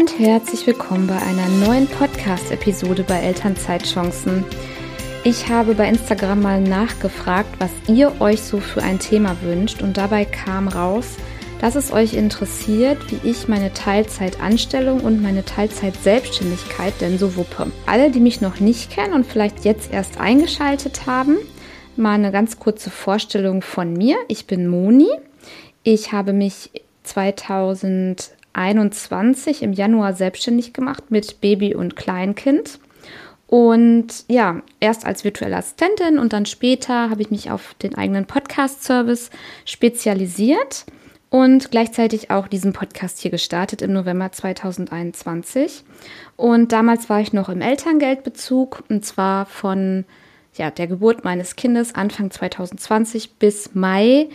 und herzlich willkommen bei einer neuen Podcast-Episode bei Elternzeitchancen. Ich habe bei Instagram mal nachgefragt, was ihr euch so für ein Thema wünscht und dabei kam raus, dass es euch interessiert, wie ich meine Teilzeitanstellung und meine Teilzeitselbstständigkeit denn so wuppe. Alle, die mich noch nicht kennen und vielleicht jetzt erst eingeschaltet haben, mal eine ganz kurze Vorstellung von mir. Ich bin Moni. Ich habe mich 2021 im Januar selbstständig gemacht mit Baby und Kleinkind. Und ja, erst als virtuelle Assistentin und dann später habe ich mich auf den eigenen Podcast-Service spezialisiert und gleichzeitig auch diesen Podcast hier gestartet im November 2021. Und damals war ich noch im Elterngeldbezug und zwar von ja, der Geburt meines Kindes Anfang 2020 bis Mai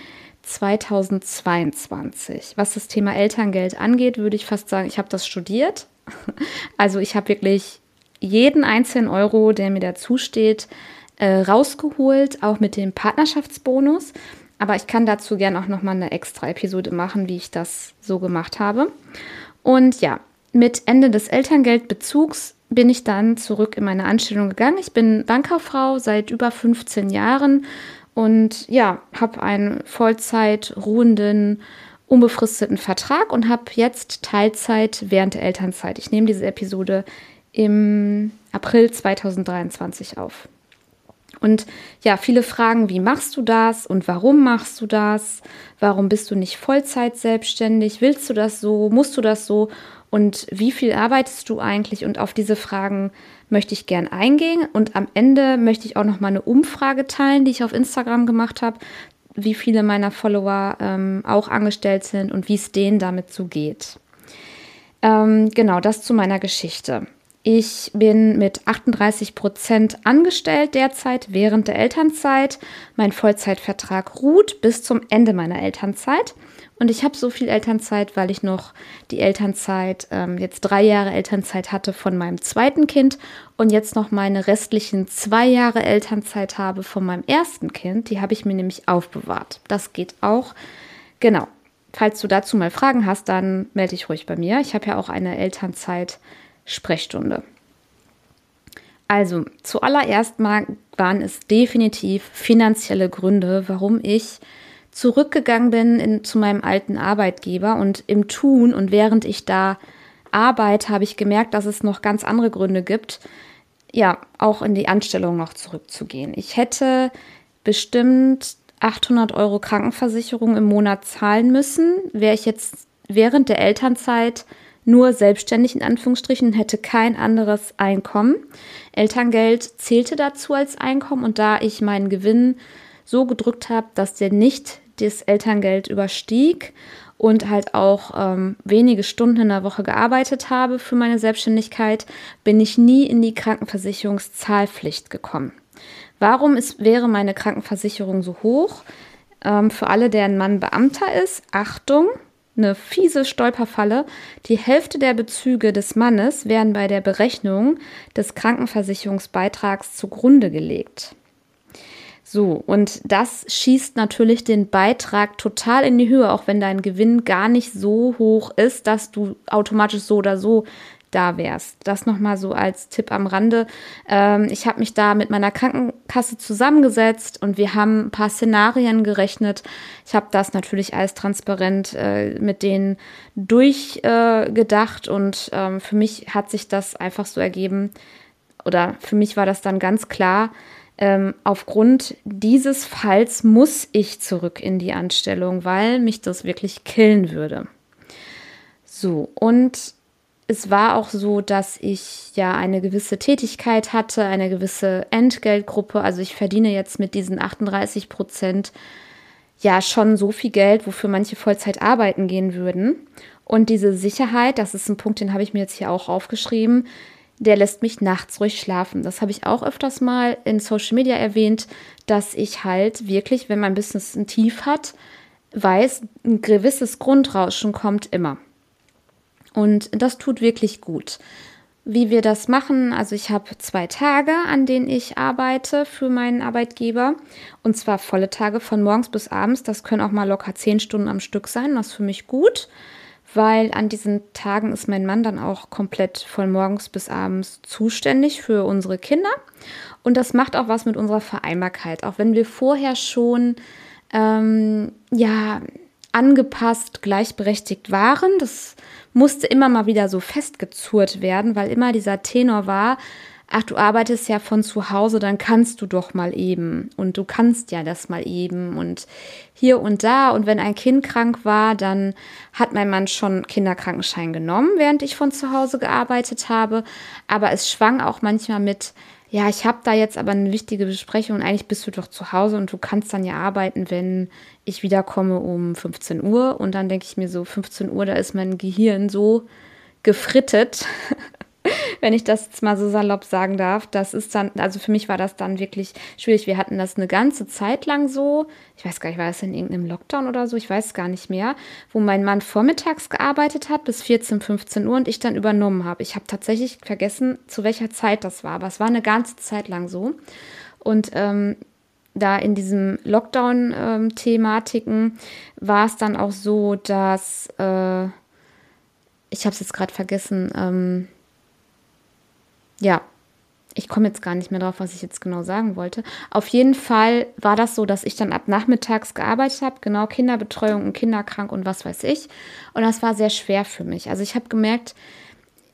2022. Was das Thema Elterngeld angeht, würde ich fast sagen, ich habe das studiert. Also ich habe wirklich jeden einzelnen Euro, der mir dazu steht, äh, rausgeholt, auch mit dem Partnerschaftsbonus. Aber ich kann dazu gerne auch nochmal eine extra Episode machen, wie ich das so gemacht habe. Und ja, mit Ende des Elterngeldbezugs bin ich dann zurück in meine Anstellung gegangen. Ich bin Bankkauffrau seit über 15 Jahren und ja, habe einen Vollzeit ruhenden, unbefristeten Vertrag und habe jetzt Teilzeit während der Elternzeit. Ich nehme diese Episode im April 2023 auf. Und ja, viele fragen, wie machst du das und warum machst du das? Warum bist du nicht Vollzeit selbstständig? Willst du das so? Musst du das so? Und wie viel arbeitest du eigentlich? Und auf diese Fragen möchte ich gern eingehen. Und am Ende möchte ich auch noch mal eine Umfrage teilen, die ich auf Instagram gemacht habe, wie viele meiner Follower ähm, auch angestellt sind und wie es denen damit so geht. Ähm, genau, das zu meiner Geschichte. Ich bin mit 38 Prozent angestellt derzeit während der Elternzeit. Mein Vollzeitvertrag ruht bis zum Ende meiner Elternzeit. Und ich habe so viel Elternzeit, weil ich noch die Elternzeit, ähm, jetzt drei Jahre Elternzeit hatte von meinem zweiten Kind und jetzt noch meine restlichen zwei Jahre Elternzeit habe von meinem ersten Kind. Die habe ich mir nämlich aufbewahrt. Das geht auch. Genau. Falls du dazu mal Fragen hast, dann melde dich ruhig bei mir. Ich habe ja auch eine Elternzeit. Sprechstunde. Also, zuallererst mal waren es definitiv finanzielle Gründe, warum ich zurückgegangen bin in, zu meinem alten Arbeitgeber und im Tun und während ich da arbeite, habe ich gemerkt, dass es noch ganz andere Gründe gibt, ja, auch in die Anstellung noch zurückzugehen. Ich hätte bestimmt 800 Euro Krankenversicherung im Monat zahlen müssen, wäre ich jetzt während der Elternzeit nur selbstständig in Anführungsstrichen, hätte kein anderes Einkommen. Elterngeld zählte dazu als Einkommen und da ich meinen Gewinn so gedrückt habe, dass der nicht das Elterngeld überstieg und halt auch ähm, wenige Stunden in der Woche gearbeitet habe für meine Selbstständigkeit, bin ich nie in die Krankenversicherungszahlpflicht gekommen. Warum ist, wäre meine Krankenversicherung so hoch? Ähm, für alle, deren Mann Beamter ist, Achtung, eine fiese Stolperfalle. Die Hälfte der Bezüge des Mannes werden bei der Berechnung des Krankenversicherungsbeitrags zugrunde gelegt. So, und das schießt natürlich den Beitrag total in die Höhe, auch wenn dein Gewinn gar nicht so hoch ist, dass du automatisch so oder so da wärst. Das nochmal so als Tipp am Rande. Ähm, ich habe mich da mit meiner Krankenkasse zusammengesetzt und wir haben ein paar Szenarien gerechnet. Ich habe das natürlich alles transparent äh, mit denen durchgedacht äh, und ähm, für mich hat sich das einfach so ergeben oder für mich war das dann ganz klar, ähm, aufgrund dieses Falls muss ich zurück in die Anstellung, weil mich das wirklich killen würde. So, und es war auch so, dass ich ja eine gewisse Tätigkeit hatte, eine gewisse Entgeltgruppe. Also ich verdiene jetzt mit diesen 38 Prozent ja schon so viel Geld, wofür manche Vollzeit arbeiten gehen würden. Und diese Sicherheit, das ist ein Punkt, den habe ich mir jetzt hier auch aufgeschrieben, der lässt mich nachts ruhig schlafen. Das habe ich auch öfters mal in Social Media erwähnt, dass ich halt wirklich, wenn mein Business ein Tief hat, weiß, ein gewisses Grundrauschen kommt immer. Und das tut wirklich gut. Wie wir das machen, also ich habe zwei Tage, an denen ich arbeite für meinen Arbeitgeber. Und zwar volle Tage von morgens bis abends. Das können auch mal locker zehn Stunden am Stück sein. Das ist für mich gut. weil an diesen Tagen ist mein Mann dann auch komplett von morgens bis abends zuständig für unsere Kinder. Und das macht auch was mit unserer Vereinbarkeit. Auch wenn wir vorher schon ähm, ja angepasst, gleichberechtigt waren. Das musste immer mal wieder so festgezurrt werden, weil immer dieser Tenor war, ach, du arbeitest ja von zu Hause, dann kannst du doch mal eben. Und du kannst ja das mal eben und hier und da. Und wenn ein Kind krank war, dann hat mein Mann schon Kinderkrankenschein genommen, während ich von zu Hause gearbeitet habe, aber es schwang auch manchmal mit, ja, ich habe da jetzt aber eine wichtige Besprechung. Und eigentlich bist du doch zu Hause und du kannst dann ja arbeiten, wenn ich wiederkomme um 15 Uhr. Und dann denke ich mir so 15 Uhr, da ist mein Gehirn so gefrittet, wenn ich das jetzt mal so salopp sagen darf. Das ist dann, also für mich war das dann wirklich schwierig. Wir hatten das eine ganze Zeit lang so. Ich weiß gar nicht, war es in irgendeinem Lockdown oder so? Ich weiß gar nicht mehr. Wo mein Mann vormittags gearbeitet hat bis 14, 15 Uhr und ich dann übernommen habe. Ich habe tatsächlich vergessen, zu welcher Zeit das war, aber es war eine ganze Zeit lang so. Und ähm, da in diesem Lockdown-Thematiken ähm, war es dann auch so, dass äh, ich habe es jetzt gerade vergessen, ähm, ja, ich komme jetzt gar nicht mehr drauf, was ich jetzt genau sagen wollte. Auf jeden Fall war das so, dass ich dann ab nachmittags gearbeitet habe, genau Kinderbetreuung und Kinderkrank und was weiß ich. Und das war sehr schwer für mich. Also ich habe gemerkt,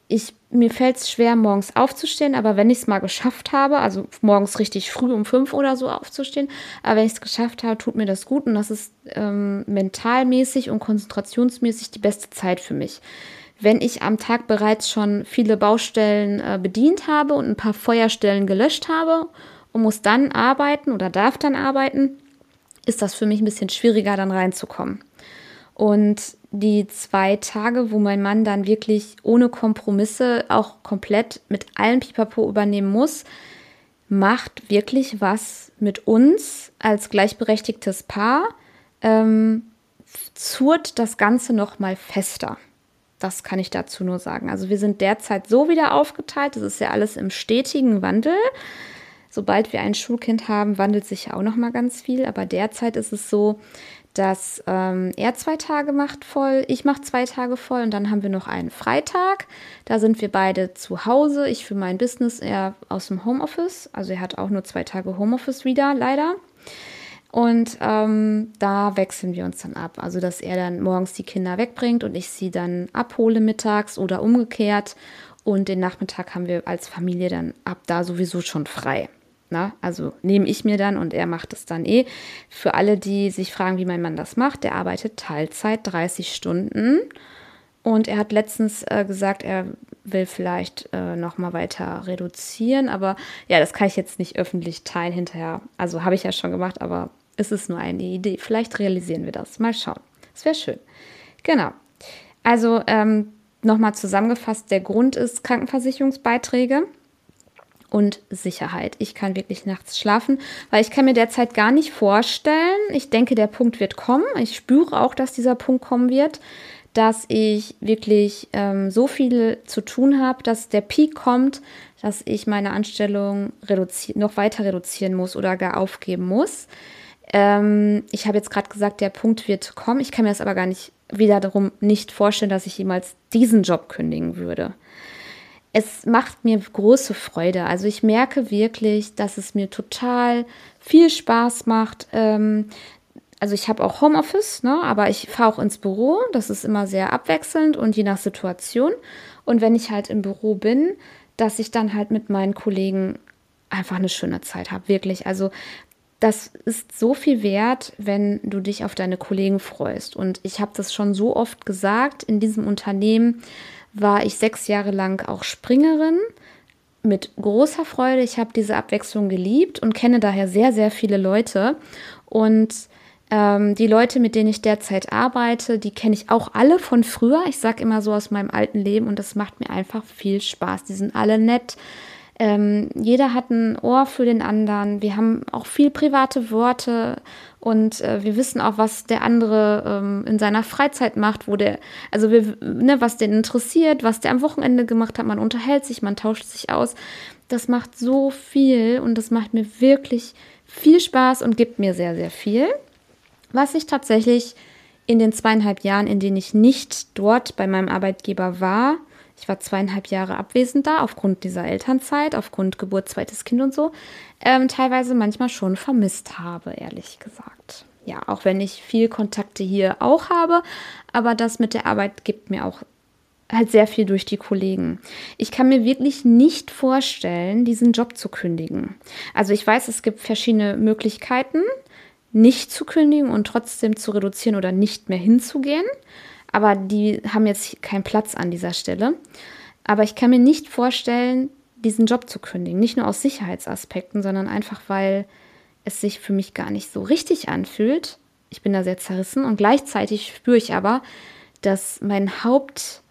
ich, mir fällt es schwer, morgens aufzustehen, aber wenn ich es mal geschafft habe, also morgens richtig früh um fünf oder so aufzustehen, aber wenn ich es geschafft habe, tut mir das gut und das ist ähm, mentalmäßig und konzentrationsmäßig die beste Zeit für mich wenn ich am Tag bereits schon viele Baustellen äh, bedient habe und ein paar Feuerstellen gelöscht habe und muss dann arbeiten oder darf dann arbeiten, ist das für mich ein bisschen schwieriger, dann reinzukommen. Und die zwei Tage, wo mein Mann dann wirklich ohne Kompromisse auch komplett mit allen Pipapo übernehmen muss, macht wirklich was mit uns als gleichberechtigtes Paar, ähm, zurt das Ganze noch mal fester. Das kann ich dazu nur sagen. Also wir sind derzeit so wieder aufgeteilt. Das ist ja alles im stetigen Wandel. Sobald wir ein Schulkind haben, wandelt sich ja auch noch mal ganz viel. Aber derzeit ist es so, dass ähm, er zwei Tage macht voll, ich mache zwei Tage voll und dann haben wir noch einen Freitag. Da sind wir beide zu Hause. Ich für mein Business, er aus dem Homeoffice. Also er hat auch nur zwei Tage Homeoffice wieder, leider. Und ähm, da wechseln wir uns dann ab. Also, dass er dann morgens die Kinder wegbringt und ich sie dann abhole mittags oder umgekehrt. Und den Nachmittag haben wir als Familie dann ab da sowieso schon frei. Na, also nehme ich mir dann und er macht es dann eh. Für alle, die sich fragen, wie mein Mann das macht, der arbeitet Teilzeit 30 Stunden. Und er hat letztens äh, gesagt, er will vielleicht äh, noch mal weiter reduzieren. Aber ja, das kann ich jetzt nicht öffentlich teilen hinterher. Also habe ich ja schon gemacht, aber es ist nur eine Idee. Vielleicht realisieren wir das. Mal schauen. Es wäre schön. Genau. Also ähm, nochmal zusammengefasst, der Grund ist Krankenversicherungsbeiträge und Sicherheit. Ich kann wirklich nachts schlafen, weil ich kann mir derzeit gar nicht vorstellen. Ich denke, der Punkt wird kommen. Ich spüre auch, dass dieser Punkt kommen wird, dass ich wirklich ähm, so viel zu tun habe, dass der Peak kommt, dass ich meine Anstellung noch weiter reduzieren muss oder gar aufgeben muss. Ähm, ich habe jetzt gerade gesagt, der Punkt wird kommen. Ich kann mir das aber gar nicht wiederum nicht vorstellen, dass ich jemals diesen Job kündigen würde. Es macht mir große Freude. Also ich merke wirklich, dass es mir total viel Spaß macht. Ähm, also ich habe auch Homeoffice, ne, aber ich fahre auch ins Büro. Das ist immer sehr abwechselnd und je nach Situation. Und wenn ich halt im Büro bin, dass ich dann halt mit meinen Kollegen einfach eine schöne Zeit habe. Wirklich. Also das ist so viel wert, wenn du dich auf deine Kollegen freust. Und ich habe das schon so oft gesagt, in diesem Unternehmen war ich sechs Jahre lang auch Springerin mit großer Freude. Ich habe diese Abwechslung geliebt und kenne daher sehr, sehr viele Leute. Und ähm, die Leute, mit denen ich derzeit arbeite, die kenne ich auch alle von früher. Ich sage immer so aus meinem alten Leben und das macht mir einfach viel Spaß. Die sind alle nett ähm, jeder hat ein Ohr für den anderen. Wir haben auch viel private Worte und äh, wir wissen auch, was der andere ähm, in seiner Freizeit macht, wo der, also wir, ne, was den interessiert, was der am Wochenende gemacht hat. Man unterhält sich, man tauscht sich aus. Das macht so viel und das macht mir wirklich viel Spaß und gibt mir sehr, sehr viel. Was ich tatsächlich in den zweieinhalb Jahren, in denen ich nicht dort bei meinem Arbeitgeber war, ich war zweieinhalb Jahre abwesend da, aufgrund dieser Elternzeit, aufgrund Geburt, zweites Kind und so, ähm, teilweise manchmal schon vermisst habe, ehrlich gesagt. Ja, auch wenn ich viel Kontakte hier auch habe, aber das mit der Arbeit gibt mir auch halt sehr viel durch die Kollegen. Ich kann mir wirklich nicht vorstellen, diesen Job zu kündigen. Also ich weiß, es gibt verschiedene Möglichkeiten, nicht zu kündigen und trotzdem zu reduzieren oder nicht mehr hinzugehen. Aber die haben jetzt keinen Platz an dieser Stelle. Aber ich kann mir nicht vorstellen, diesen Job zu kündigen. Nicht nur aus Sicherheitsaspekten, sondern einfach, weil es sich für mich gar nicht so richtig anfühlt. Ich bin da sehr zerrissen und gleichzeitig spüre ich aber, dass mein Haupt,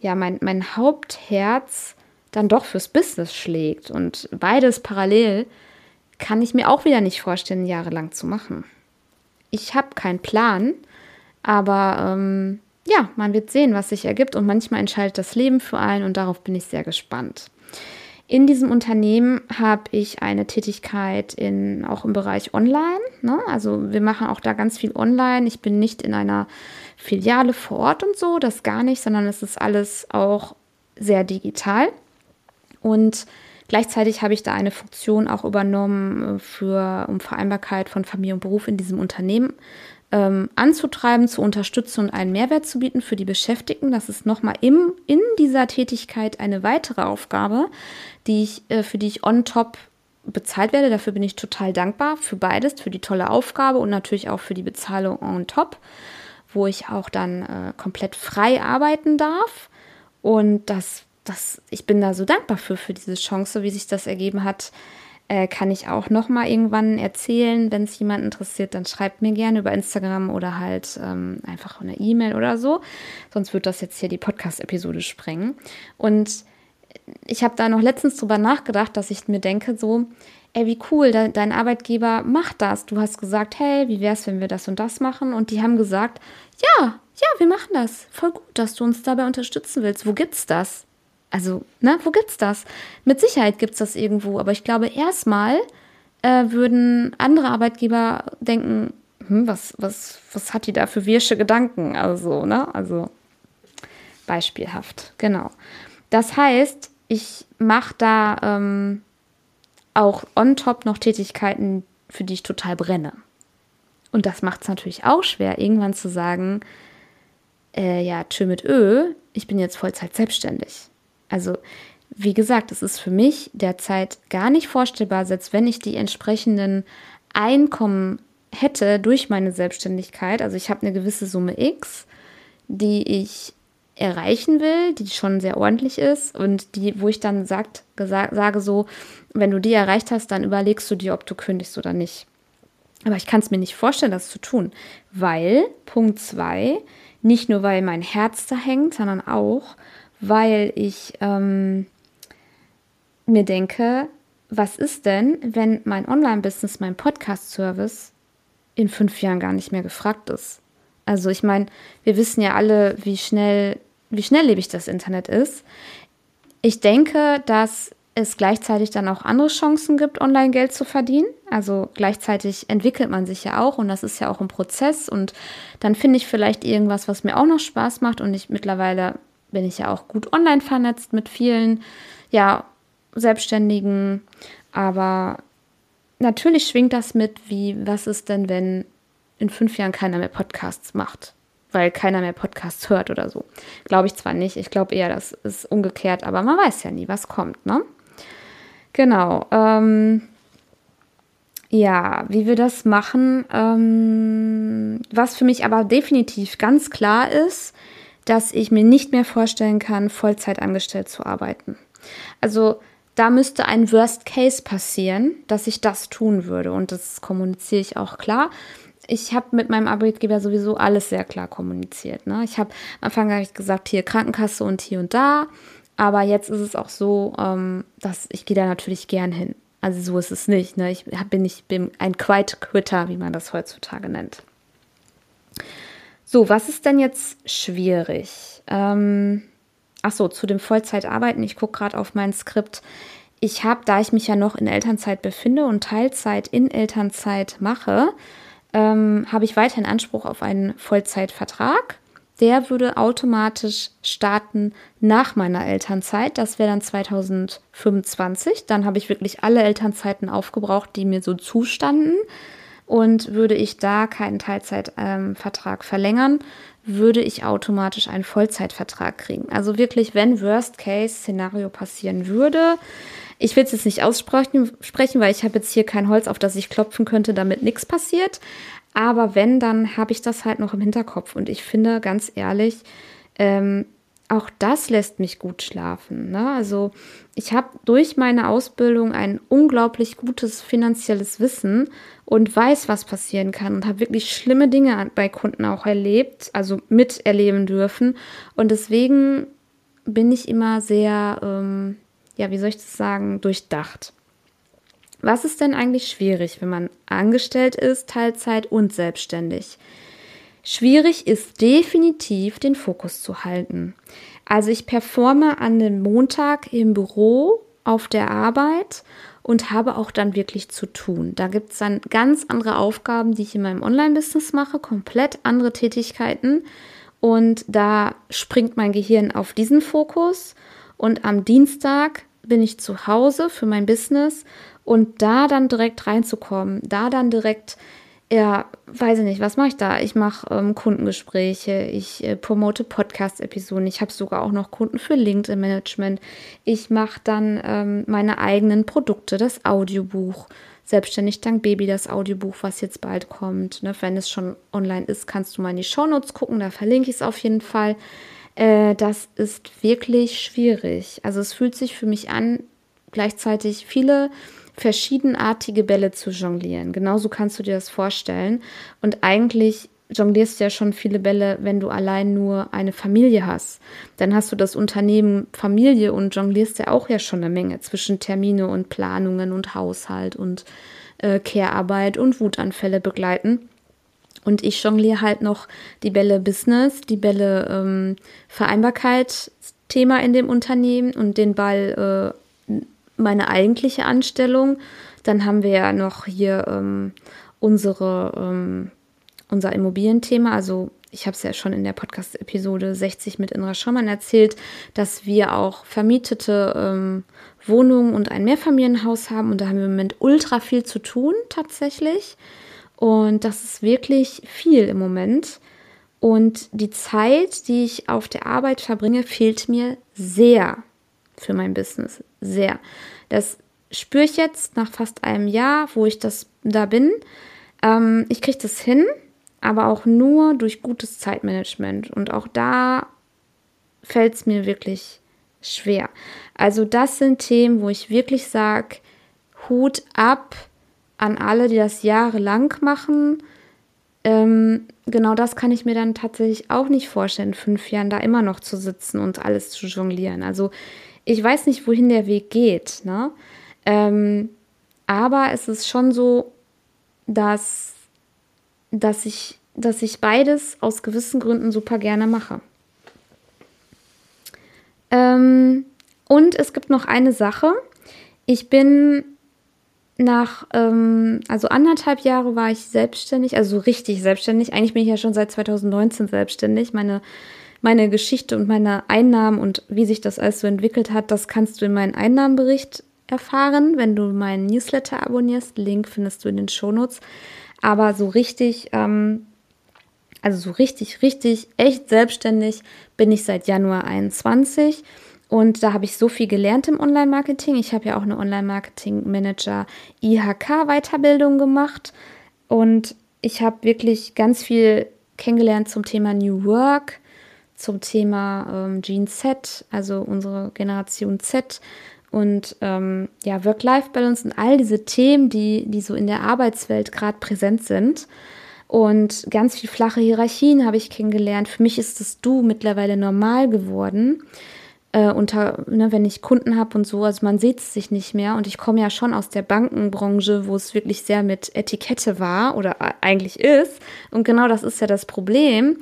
ja, mein, mein Hauptherz dann doch fürs Business schlägt und beides parallel kann ich mir auch wieder nicht vorstellen, jahrelang zu machen. Ich habe keinen Plan, aber ähm, ja, man wird sehen, was sich ergibt und manchmal entscheidet das Leben für einen und darauf bin ich sehr gespannt. In diesem Unternehmen habe ich eine Tätigkeit in, auch im Bereich Online. Ne? Also wir machen auch da ganz viel online. Ich bin nicht in einer Filiale vor Ort und so, das gar nicht, sondern es ist alles auch sehr digital. Und Gleichzeitig habe ich da eine Funktion auch übernommen, äh, für, um Vereinbarkeit von Familie und Beruf in diesem Unternehmen ähm, anzutreiben, zu unterstützen und einen Mehrwert zu bieten für die Beschäftigten. Das ist nochmal im, in dieser Tätigkeit eine weitere Aufgabe, die ich, äh, für die ich on top bezahlt werde. Dafür bin ich total dankbar für beides, für die tolle Aufgabe und natürlich auch für die Bezahlung on top, wo ich auch dann äh, komplett frei arbeiten darf. Und das das, ich bin da so dankbar für, für diese Chance, wie sich das ergeben hat. Äh, kann ich auch noch mal irgendwann erzählen, wenn es jemand interessiert, dann schreibt mir gerne über Instagram oder halt ähm, einfach eine E-Mail oder so. Sonst wird das jetzt hier die Podcast-Episode sprengen. Und ich habe da noch letztens drüber nachgedacht, dass ich mir denke, so, ey, wie cool, de dein Arbeitgeber macht das. Du hast gesagt, hey, wie wäre es, wenn wir das und das machen? Und die haben gesagt, ja, ja, wir machen das. Voll gut, dass du uns dabei unterstützen willst. Wo gibt's das? Also, ne, wo gibt's das? Mit Sicherheit gibt's das irgendwo, aber ich glaube, erstmal äh, würden andere Arbeitgeber denken, hm, was, was, was hat die da für wirsche Gedanken? Also, ne, also beispielhaft, genau. Das heißt, ich mache da ähm, auch on top noch Tätigkeiten, für die ich total brenne. Und das macht es natürlich auch schwer, irgendwann zu sagen, äh, ja, tschö mit Ö, ich bin jetzt Vollzeit selbstständig. Also, wie gesagt, es ist für mich derzeit gar nicht vorstellbar, selbst wenn ich die entsprechenden Einkommen hätte durch meine Selbstständigkeit. Also ich habe eine gewisse Summe X, die ich erreichen will, die schon sehr ordentlich ist und die, wo ich dann sagt, gesagt, sage so, wenn du die erreicht hast, dann überlegst du dir, ob du kündigst oder nicht. Aber ich kann es mir nicht vorstellen, das zu tun, weil, Punkt 2, nicht nur weil mein Herz da hängt, sondern auch, weil ich ähm, mir denke, was ist denn, wenn mein Online-Business, mein Podcast-Service in fünf Jahren gar nicht mehr gefragt ist? Also ich meine, wir wissen ja alle, wie schnell, wie schnelllebig das Internet ist. Ich denke, dass es gleichzeitig dann auch andere Chancen gibt, online Geld zu verdienen. Also gleichzeitig entwickelt man sich ja auch und das ist ja auch ein Prozess und dann finde ich vielleicht irgendwas, was mir auch noch Spaß macht und ich mittlerweile bin ich ja auch gut online vernetzt mit vielen, ja, Selbstständigen. Aber natürlich schwingt das mit, wie, was ist denn, wenn in fünf Jahren keiner mehr Podcasts macht? Weil keiner mehr Podcasts hört oder so. Glaube ich zwar nicht, ich glaube eher, das ist umgekehrt, aber man weiß ja nie, was kommt, ne? Genau. Ähm, ja, wie wir das machen, ähm, was für mich aber definitiv ganz klar ist, dass ich mir nicht mehr vorstellen kann, Vollzeit angestellt zu arbeiten. Also da müsste ein Worst Case passieren, dass ich das tun würde. Und das kommuniziere ich auch klar. Ich habe mit meinem Arbeitgeber sowieso alles sehr klar kommuniziert. Ne? Ich habe am Anfang hab ich gesagt, hier Krankenkasse und hier und da. Aber jetzt ist es auch so, ähm, dass ich gehe da natürlich gern hin. Also so ist es nicht. Ne? Ich bin nicht bin ein Quiet Quitter, wie man das heutzutage nennt. So, was ist denn jetzt schwierig? Ähm, ach so, zu dem Vollzeitarbeiten. Ich gucke gerade auf mein Skript. Ich habe, da ich mich ja noch in Elternzeit befinde und Teilzeit in Elternzeit mache, ähm, habe ich weiterhin Anspruch auf einen Vollzeitvertrag. Der würde automatisch starten nach meiner Elternzeit. Das wäre dann 2025. Dann habe ich wirklich alle Elternzeiten aufgebraucht, die mir so zustanden. Und würde ich da keinen Teilzeitvertrag ähm, verlängern, würde ich automatisch einen Vollzeitvertrag kriegen. Also wirklich, wenn Worst-Case-Szenario passieren würde, ich will es jetzt nicht aussprechen, sprechen, weil ich habe jetzt hier kein Holz, auf das ich klopfen könnte, damit nichts passiert. Aber wenn, dann habe ich das halt noch im Hinterkopf. Und ich finde, ganz ehrlich, ähm, auch das lässt mich gut schlafen. Ne? Also ich habe durch meine Ausbildung ein unglaublich gutes finanzielles Wissen und weiß, was passieren kann und habe wirklich schlimme Dinge bei Kunden auch erlebt, also miterleben dürfen. Und deswegen bin ich immer sehr, ähm, ja, wie soll ich das sagen, durchdacht. Was ist denn eigentlich schwierig, wenn man angestellt ist, Teilzeit und selbstständig? Schwierig ist definitiv den Fokus zu halten. Also ich performe an dem Montag im Büro auf der Arbeit und habe auch dann wirklich zu tun. Da gibt es dann ganz andere Aufgaben, die ich in meinem Online-Business mache, komplett andere Tätigkeiten. Und da springt mein Gehirn auf diesen Fokus. Und am Dienstag bin ich zu Hause für mein Business und da dann direkt reinzukommen, da dann direkt ja, weiß ich nicht, was mache ich da? Ich mache ähm, Kundengespräche, ich äh, promote Podcast-Episoden, ich habe sogar auch noch Kunden für LinkedIn-Management. Ich mache dann ähm, meine eigenen Produkte, das Audiobuch, Selbstständig dank Baby, das Audiobuch, was jetzt bald kommt. Ne? Wenn es schon online ist, kannst du mal in die Shownotes gucken, da verlinke ich es auf jeden Fall. Äh, das ist wirklich schwierig. Also es fühlt sich für mich an, gleichzeitig viele verschiedenartige Bälle zu jonglieren. Genauso kannst du dir das vorstellen. Und eigentlich jonglierst du ja schon viele Bälle, wenn du allein nur eine Familie hast. Dann hast du das Unternehmen Familie und jonglierst ja auch ja schon eine Menge zwischen Termine und Planungen und Haushalt und äh, Care-Arbeit und Wutanfälle begleiten. Und ich jongliere halt noch die Bälle Business, die Bälle ähm, Vereinbarkeit, Thema in dem Unternehmen und den Ball äh, meine eigentliche Anstellung. Dann haben wir ja noch hier ähm, unsere, ähm, unser Immobilienthema. Also ich habe es ja schon in der Podcast-Episode 60 mit Indra Schaumann erzählt, dass wir auch vermietete ähm, Wohnungen und ein Mehrfamilienhaus haben. Und da haben wir im Moment ultra viel zu tun tatsächlich. Und das ist wirklich viel im Moment. Und die Zeit, die ich auf der Arbeit verbringe, fehlt mir sehr für mein Business. Sehr. Das spüre ich jetzt nach fast einem Jahr, wo ich das da bin. Ähm, ich kriege das hin, aber auch nur durch gutes Zeitmanagement. Und auch da fällt es mir wirklich schwer. Also das sind Themen, wo ich wirklich sage, Hut ab an alle, die das jahrelang machen. Ähm, genau das kann ich mir dann tatsächlich auch nicht vorstellen, fünf Jahren da immer noch zu sitzen und alles zu jonglieren. Also ich weiß nicht, wohin der Weg geht, ne? Ähm, aber es ist schon so, dass, dass, ich, dass ich beides aus gewissen Gründen super gerne mache. Ähm, und es gibt noch eine Sache. Ich bin nach, ähm, also anderthalb Jahre war ich selbstständig, also richtig selbstständig. Eigentlich bin ich ja schon seit 2019 selbstständig. Meine meine Geschichte und meine Einnahmen und wie sich das alles so entwickelt hat, das kannst du in meinem Einnahmenbericht erfahren, wenn du meinen Newsletter abonnierst. Link findest du in den Shownotes. Aber so richtig, ähm, also so richtig, richtig, echt selbstständig bin ich seit Januar 21. Und da habe ich so viel gelernt im Online-Marketing. Ich habe ja auch eine Online-Marketing-Manager IHK-Weiterbildung gemacht. Und ich habe wirklich ganz viel kennengelernt zum Thema New Work, zum Thema ähm, Gen Z, also unsere Generation Z und ähm, ja, Work-Life-Balance und all diese Themen, die, die so in der Arbeitswelt gerade präsent sind. Und ganz viel flache Hierarchien habe ich kennengelernt. Für mich ist das Du mittlerweile normal geworden. Äh, unter, ne, wenn ich Kunden habe und so, also man sieht es sich nicht mehr. Und ich komme ja schon aus der Bankenbranche, wo es wirklich sehr mit Etikette war oder eigentlich ist. Und genau das ist ja das Problem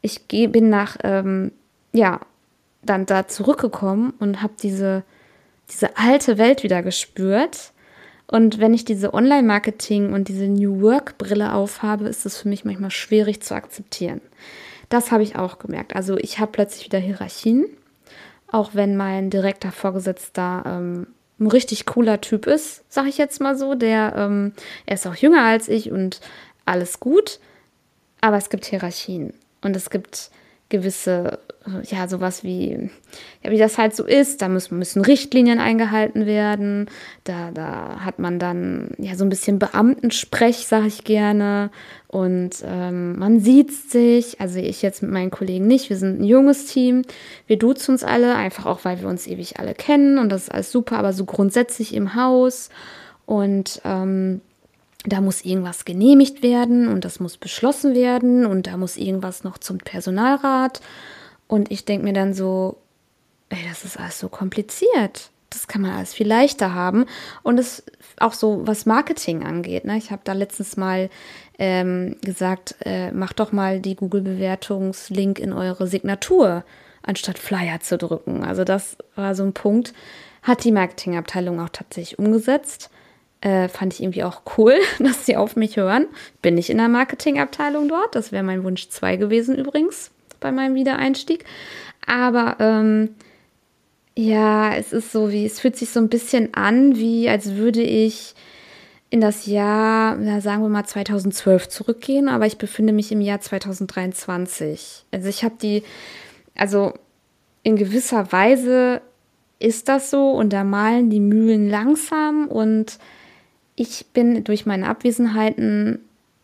ich bin nach, ähm, ja, dann da zurückgekommen und habe diese, diese alte Welt wieder gespürt. Und wenn ich diese Online-Marketing und diese New Work-Brille aufhabe, ist es für mich manchmal schwierig zu akzeptieren. Das habe ich auch gemerkt. Also ich habe plötzlich wieder Hierarchien, auch wenn mein direkter Vorgesetzter ähm, ein richtig cooler Typ ist, sage ich jetzt mal so. Der, ähm, er ist auch jünger als ich und alles gut, aber es gibt Hierarchien und es gibt gewisse, ja, sowas wie, ja, wie das halt so ist. Da müssen, müssen Richtlinien eingehalten werden. Da, da hat man dann ja so ein bisschen Beamtensprech, sage ich gerne. Und ähm, man sieht sich, also ich jetzt mit meinen Kollegen nicht, wir sind ein junges Team. Wir duzen uns alle, einfach auch, weil wir uns ewig alle kennen und das ist alles super, aber so grundsätzlich im Haus. Und ähm, da muss irgendwas genehmigt werden und das muss beschlossen werden und da muss irgendwas noch zum Personalrat. Und ich denke mir dann so, ey, das ist alles so kompliziert. Das kann man alles viel leichter haben. Und es auch so, was Marketing angeht. Ne? Ich habe da letztens mal ähm, gesagt, äh, macht doch mal die Google-Bewertungslink in eure Signatur, anstatt Flyer zu drücken. Also das war so ein Punkt, hat die Marketingabteilung auch tatsächlich umgesetzt. Äh, fand ich irgendwie auch cool, dass sie auf mich hören. Bin nicht in der Marketingabteilung dort. Das wäre mein Wunsch 2 gewesen übrigens bei meinem Wiedereinstieg. Aber ähm, ja, es ist so wie, es fühlt sich so ein bisschen an, wie als würde ich in das Jahr, na, sagen wir mal 2012 zurückgehen, aber ich befinde mich im Jahr 2023. Also ich habe die, also in gewisser Weise ist das so und da malen die Mühlen langsam und ich bin durch meine Abwesenheiten,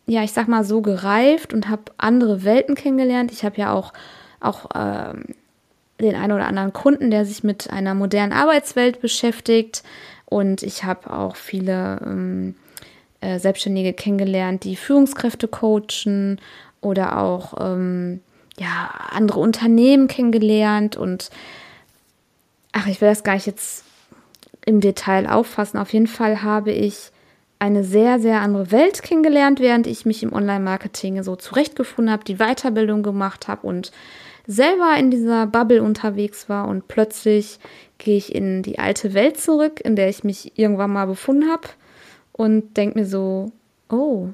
ja, ich sag mal so gereift und habe andere Welten kennengelernt. Ich habe ja auch, auch ähm, den einen oder anderen Kunden, der sich mit einer modernen Arbeitswelt beschäftigt. Und ich habe auch viele ähm, äh, Selbstständige kennengelernt, die Führungskräfte coachen oder auch ähm, ja, andere Unternehmen kennengelernt. Und ach, ich will das gar nicht jetzt im Detail auffassen. Auf jeden Fall habe ich eine sehr, sehr andere Welt kennengelernt, während ich mich im Online-Marketing so zurechtgefunden habe, die Weiterbildung gemacht habe und selber in dieser Bubble unterwegs war und plötzlich gehe ich in die alte Welt zurück, in der ich mich irgendwann mal befunden habe und denke mir so, oh,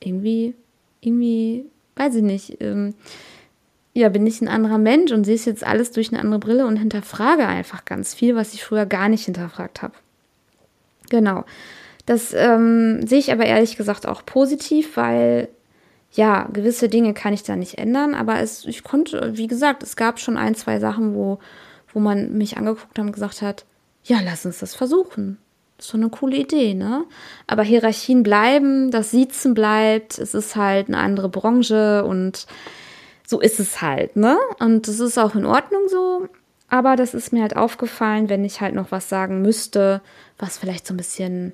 irgendwie, irgendwie, weiß ich nicht, ähm, ja, bin ich ein anderer Mensch und sehe es jetzt alles durch eine andere Brille und hinterfrage einfach ganz viel, was ich früher gar nicht hinterfragt habe. Genau. Das ähm, sehe ich aber ehrlich gesagt auch positiv, weil ja, gewisse Dinge kann ich da nicht ändern, aber es, ich konnte, wie gesagt, es gab schon ein, zwei Sachen, wo, wo man mich angeguckt hat und gesagt hat, ja, lass uns das versuchen. Ist doch eine coole Idee, ne? Aber Hierarchien bleiben, das Siezen bleibt, es ist halt eine andere Branche und so ist es halt, ne? Und das ist auch in Ordnung so. Aber das ist mir halt aufgefallen, wenn ich halt noch was sagen müsste, was vielleicht so ein bisschen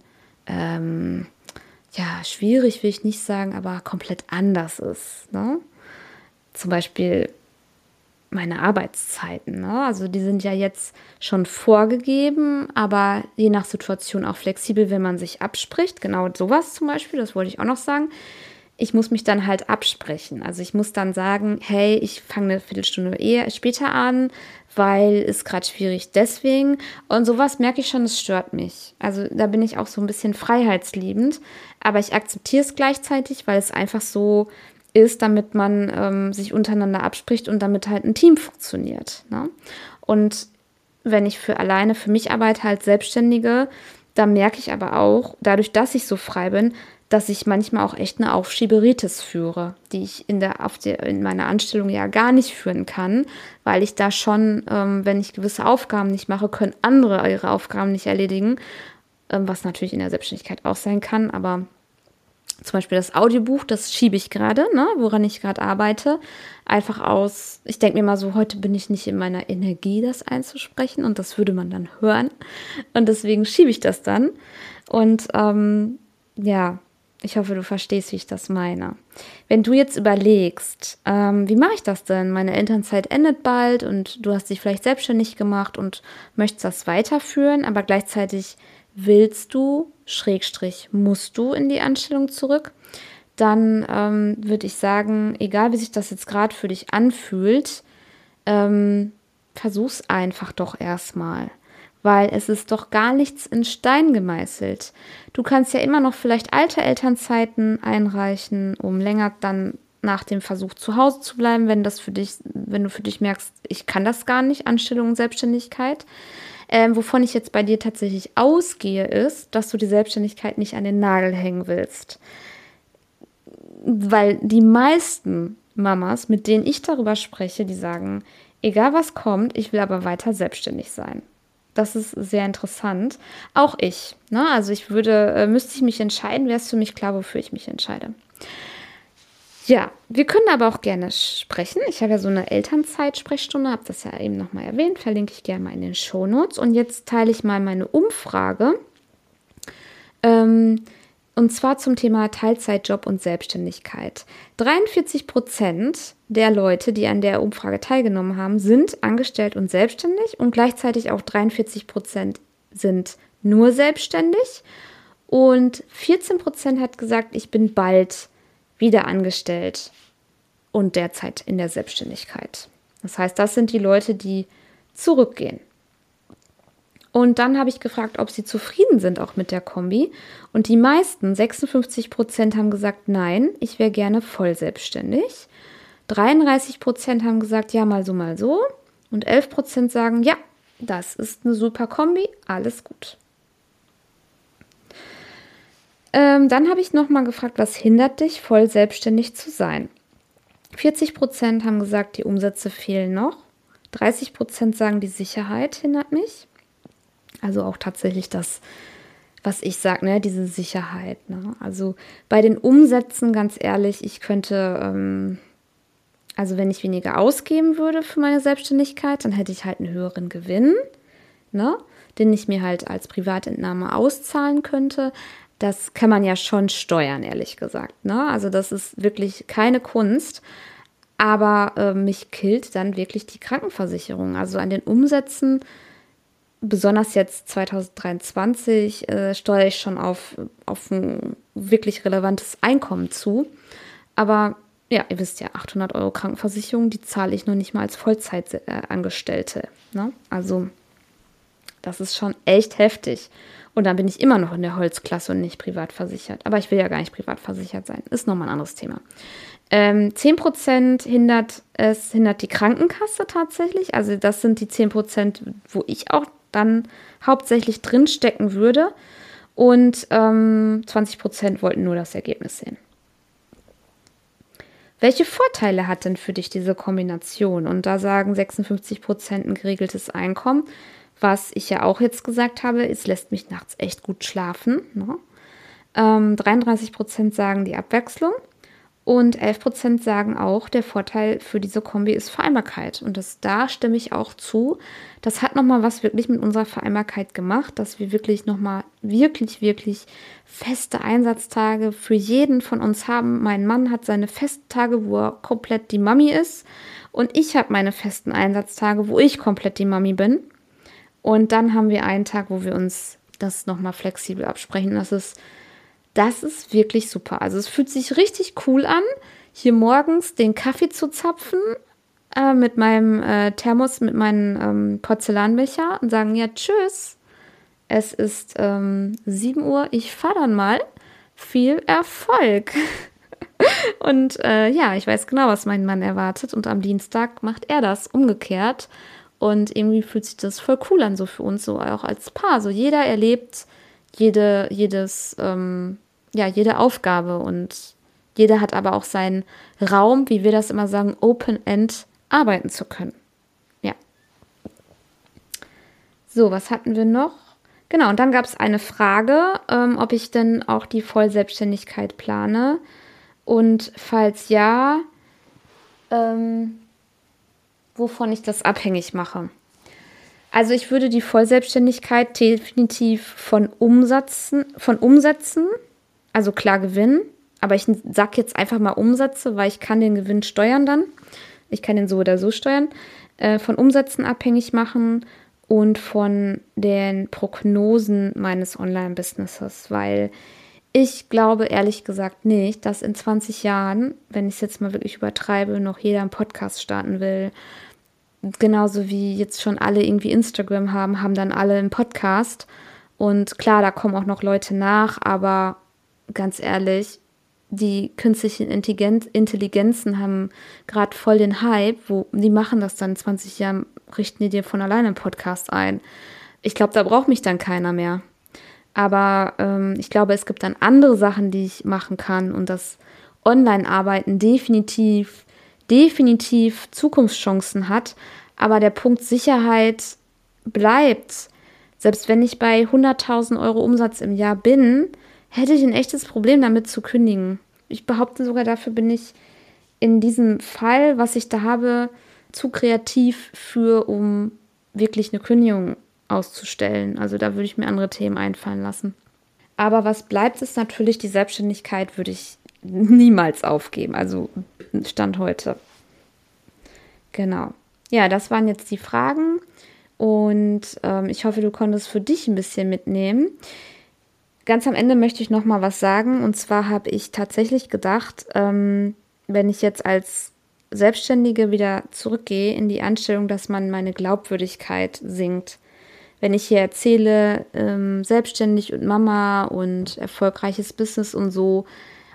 ähm, ja, schwierig will ich nicht sagen, aber komplett anders ist. Ne? Zum Beispiel meine Arbeitszeiten. Ne? Also die sind ja jetzt schon vorgegeben, aber je nach Situation auch flexibel, wenn man sich abspricht. Genau sowas zum Beispiel, das wollte ich auch noch sagen ich muss mich dann halt absprechen. Also ich muss dann sagen, hey, ich fange eine Viertelstunde eher später an, weil es gerade schwierig deswegen. Und sowas merke ich schon, es stört mich. Also da bin ich auch so ein bisschen freiheitsliebend. Aber ich akzeptiere es gleichzeitig, weil es einfach so ist, damit man ähm, sich untereinander abspricht und damit halt ein Team funktioniert. Ne? Und wenn ich für alleine für mich arbeite als Selbstständige, da merke ich aber auch, dadurch, dass ich so frei bin, dass ich manchmal auch echt eine Aufschieberitis führe, die ich in, der, auf der, in meiner Anstellung ja gar nicht führen kann, weil ich da schon, ähm, wenn ich gewisse Aufgaben nicht mache, können andere ihre Aufgaben nicht erledigen, ähm, was natürlich in der Selbstständigkeit auch sein kann, aber zum Beispiel das Audiobuch, das schiebe ich gerade, ne, woran ich gerade arbeite, einfach aus, ich denke mir mal so, heute bin ich nicht in meiner Energie, das einzusprechen und das würde man dann hören. Und deswegen schiebe ich das dann. Und ähm, ja, ich hoffe, du verstehst, wie ich das meine. Wenn du jetzt überlegst, ähm, wie mache ich das denn? Meine Elternzeit endet bald und du hast dich vielleicht selbstständig gemacht und möchtest das weiterführen, aber gleichzeitig willst du, Schrägstrich, musst du in die Anstellung zurück, dann ähm, würde ich sagen, egal wie sich das jetzt gerade für dich anfühlt, ähm, versuch's einfach doch erstmal. Weil es ist doch gar nichts in Stein gemeißelt. Du kannst ja immer noch vielleicht alte Elternzeiten einreichen, um länger dann nach dem Versuch zu Hause zu bleiben, wenn das für dich, wenn du für dich merkst, ich kann das gar nicht, Anstellung und Selbstständigkeit. Ähm, wovon ich jetzt bei dir tatsächlich ausgehe, ist, dass du die Selbstständigkeit nicht an den Nagel hängen willst. Weil die meisten Mamas, mit denen ich darüber spreche, die sagen, egal was kommt, ich will aber weiter selbstständig sein. Das ist sehr interessant. Auch ich. Ne? Also ich würde, äh, müsste ich mich entscheiden, wäre es für mich klar, wofür ich mich entscheide. Ja, wir können aber auch gerne sprechen. Ich habe ja so eine Elternzeit-Sprechstunde, habe das ja eben nochmal erwähnt, verlinke ich gerne mal in den Show Notes. Und jetzt teile ich mal meine Umfrage. Ähm, und zwar zum Thema Teilzeitjob und Selbstständigkeit. 43 Prozent der Leute, die an der Umfrage teilgenommen haben, sind angestellt und selbstständig und gleichzeitig auch 43 Prozent sind nur selbstständig. Und 14 Prozent hat gesagt, ich bin bald wieder angestellt und derzeit in der Selbstständigkeit. Das heißt, das sind die Leute, die zurückgehen. Und dann habe ich gefragt, ob sie zufrieden sind auch mit der Kombi. Und die meisten, 56 Prozent, haben gesagt, nein, ich wäre gerne voll selbstständig. 33 Prozent haben gesagt, ja, mal so, mal so. Und 11 Prozent sagen, ja, das ist eine super Kombi, alles gut. Ähm, dann habe ich nochmal gefragt, was hindert dich, voll selbstständig zu sein? 40 Prozent haben gesagt, die Umsätze fehlen noch. 30 Prozent sagen, die Sicherheit hindert mich. Also auch tatsächlich das, was ich sage, ne, diese Sicherheit. Ne? Also bei den Umsätzen, ganz ehrlich, ich könnte, ähm, also wenn ich weniger ausgeben würde für meine Selbstständigkeit, dann hätte ich halt einen höheren Gewinn, ne, den ich mir halt als Privatentnahme auszahlen könnte das kann man ja schon steuern, ehrlich gesagt. Ne? Also das ist wirklich keine Kunst. Aber äh, mich killt dann wirklich die Krankenversicherung. Also an den Umsätzen, besonders jetzt 2023, äh, steuere ich schon auf, auf ein wirklich relevantes Einkommen zu. Aber ja, ihr wisst ja, 800 Euro Krankenversicherung, die zahle ich noch nicht mal als Vollzeitangestellte. Ne? Also das ist schon echt heftig. Und dann bin ich immer noch in der Holzklasse und nicht privat versichert. Aber ich will ja gar nicht privat versichert sein. Ist nochmal ein anderes Thema. Ähm, 10% hindert es, hindert die Krankenkasse tatsächlich. Also das sind die 10%, wo ich auch dann hauptsächlich drinstecken würde. Und ähm, 20% wollten nur das Ergebnis sehen. Welche Vorteile hat denn für dich diese Kombination? Und da sagen 56% ein geregeltes Einkommen. Was ich ja auch jetzt gesagt habe, es lässt mich nachts echt gut schlafen. Ne? Ähm, 33 Prozent sagen die Abwechslung und 11 Prozent sagen auch, der Vorteil für diese Kombi ist Vereinbarkeit. Und das, da stimme ich auch zu. Das hat nochmal was wirklich mit unserer Vereinbarkeit gemacht, dass wir wirklich nochmal wirklich, wirklich feste Einsatztage für jeden von uns haben. Mein Mann hat seine Festtage, wo er komplett die Mami ist. Und ich habe meine festen Einsatztage, wo ich komplett die Mami bin. Und dann haben wir einen Tag, wo wir uns das nochmal flexibel absprechen. Das ist, das ist wirklich super. Also es fühlt sich richtig cool an, hier morgens den Kaffee zu zapfen äh, mit meinem äh, Thermos, mit meinem ähm, Porzellanbecher und sagen, ja, tschüss. Es ist ähm, 7 Uhr, ich fahre dann mal. Viel Erfolg. und äh, ja, ich weiß genau, was mein Mann erwartet. Und am Dienstag macht er das umgekehrt. Und irgendwie fühlt sich das voll cool an, so für uns, so auch als Paar. So jeder erlebt jede, jedes, ähm, ja, jede Aufgabe und jeder hat aber auch seinen Raum, wie wir das immer sagen, Open-End arbeiten zu können. Ja. So, was hatten wir noch? Genau, und dann gab es eine Frage, ähm, ob ich denn auch die Vollselbstständigkeit plane. Und falls ja, ähm, wovon ich das abhängig mache. Also ich würde die Vollselbstständigkeit definitiv von Umsätzen, von Umsätzen, also klar Gewinn, aber ich sage jetzt einfach mal Umsätze, weil ich kann den Gewinn steuern dann. Ich kann den so oder so steuern. Äh, von Umsätzen abhängig machen und von den Prognosen meines Online-Businesses, weil ich glaube ehrlich gesagt nicht, dass in 20 Jahren, wenn ich es jetzt mal wirklich übertreibe, noch jeder einen Podcast starten will genauso wie jetzt schon alle irgendwie Instagram haben, haben dann alle einen Podcast. Und klar, da kommen auch noch Leute nach, aber ganz ehrlich, die künstlichen Intelligenz, Intelligenzen haben gerade voll den Hype, wo die machen das dann 20 Jahren, richten die dir von alleine einen Podcast ein. Ich glaube, da braucht mich dann keiner mehr. Aber ähm, ich glaube, es gibt dann andere Sachen, die ich machen kann und das Online-Arbeiten definitiv, definitiv Zukunftschancen hat. Aber der Punkt Sicherheit bleibt. Selbst wenn ich bei 100.000 Euro Umsatz im Jahr bin, hätte ich ein echtes Problem damit zu kündigen. Ich behaupte sogar, dafür bin ich in diesem Fall, was ich da habe, zu kreativ für, um wirklich eine Kündigung auszustellen. Also da würde ich mir andere Themen einfallen lassen. Aber was bleibt, ist natürlich die Selbstständigkeit, würde ich niemals aufgeben. Also Stand heute. Genau. Ja, das waren jetzt die Fragen und ähm, ich hoffe, du konntest für dich ein bisschen mitnehmen. Ganz am Ende möchte ich noch mal was sagen und zwar habe ich tatsächlich gedacht, ähm, wenn ich jetzt als Selbstständige wieder zurückgehe in die Anstellung, dass man meine Glaubwürdigkeit sinkt wenn ich hier erzähle, ähm, selbstständig und Mama und erfolgreiches Business und so,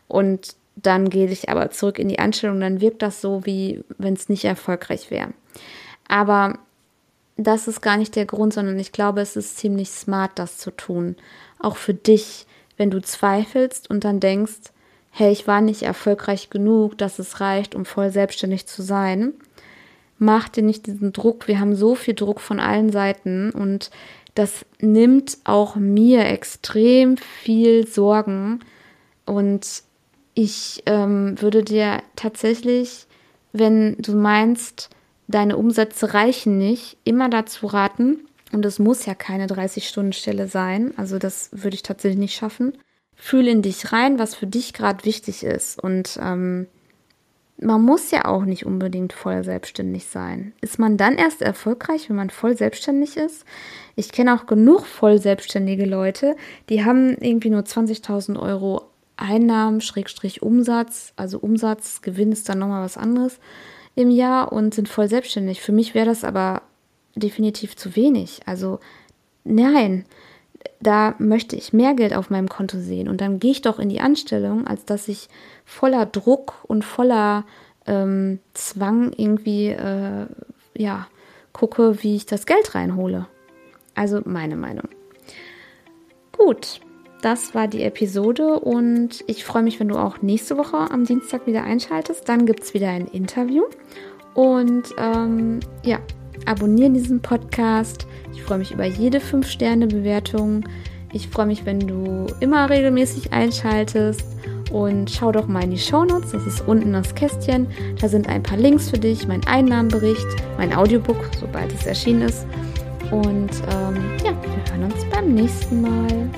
und dann gehe ich aber zurück in die Anstellung, dann wirkt das so, wie wenn es nicht erfolgreich wäre. Aber das ist gar nicht der Grund, sondern ich glaube, es ist ziemlich smart, das zu tun. Auch für dich, wenn du zweifelst und dann denkst, hey, ich war nicht erfolgreich genug, dass es reicht, um voll selbstständig zu sein mach dir nicht diesen Druck. Wir haben so viel Druck von allen Seiten und das nimmt auch mir extrem viel Sorgen. Und ich ähm, würde dir tatsächlich, wenn du meinst, deine Umsätze reichen nicht, immer dazu raten, und es muss ja keine 30-Stunden-Stelle sein, also das würde ich tatsächlich nicht schaffen. Fühl in dich rein, was für dich gerade wichtig ist. Und ähm, man muss ja auch nicht unbedingt voll selbstständig sein. Ist man dann erst erfolgreich, wenn man voll selbstständig ist? Ich kenne auch genug voll selbstständige Leute, die haben irgendwie nur 20.000 Euro Einnahmen, Schrägstrich Umsatz, also Umsatz, Gewinn ist dann nochmal was anderes im Jahr und sind voll selbstständig. Für mich wäre das aber definitiv zu wenig. Also nein, da möchte ich mehr Geld auf meinem Konto sehen und dann gehe ich doch in die Anstellung, als dass ich voller Druck und voller ähm, Zwang irgendwie äh, ja gucke, wie ich das Geld reinhole. Also meine Meinung. Gut, das war die Episode und ich freue mich, wenn du auch nächste Woche am Dienstag wieder einschaltest. Dann gibt es wieder ein Interview und ähm, ja, abonniere diesen Podcast. Ich freue mich über jede 5-Sterne-Bewertung. Ich freue mich, wenn du immer regelmäßig einschaltest. Und schau doch mal in die Shownotes, das ist unten das Kästchen. Da sind ein paar Links für dich, mein Einnahmenbericht, mein Audiobook, sobald es erschienen ist. Und ähm, ja, wir hören uns beim nächsten Mal.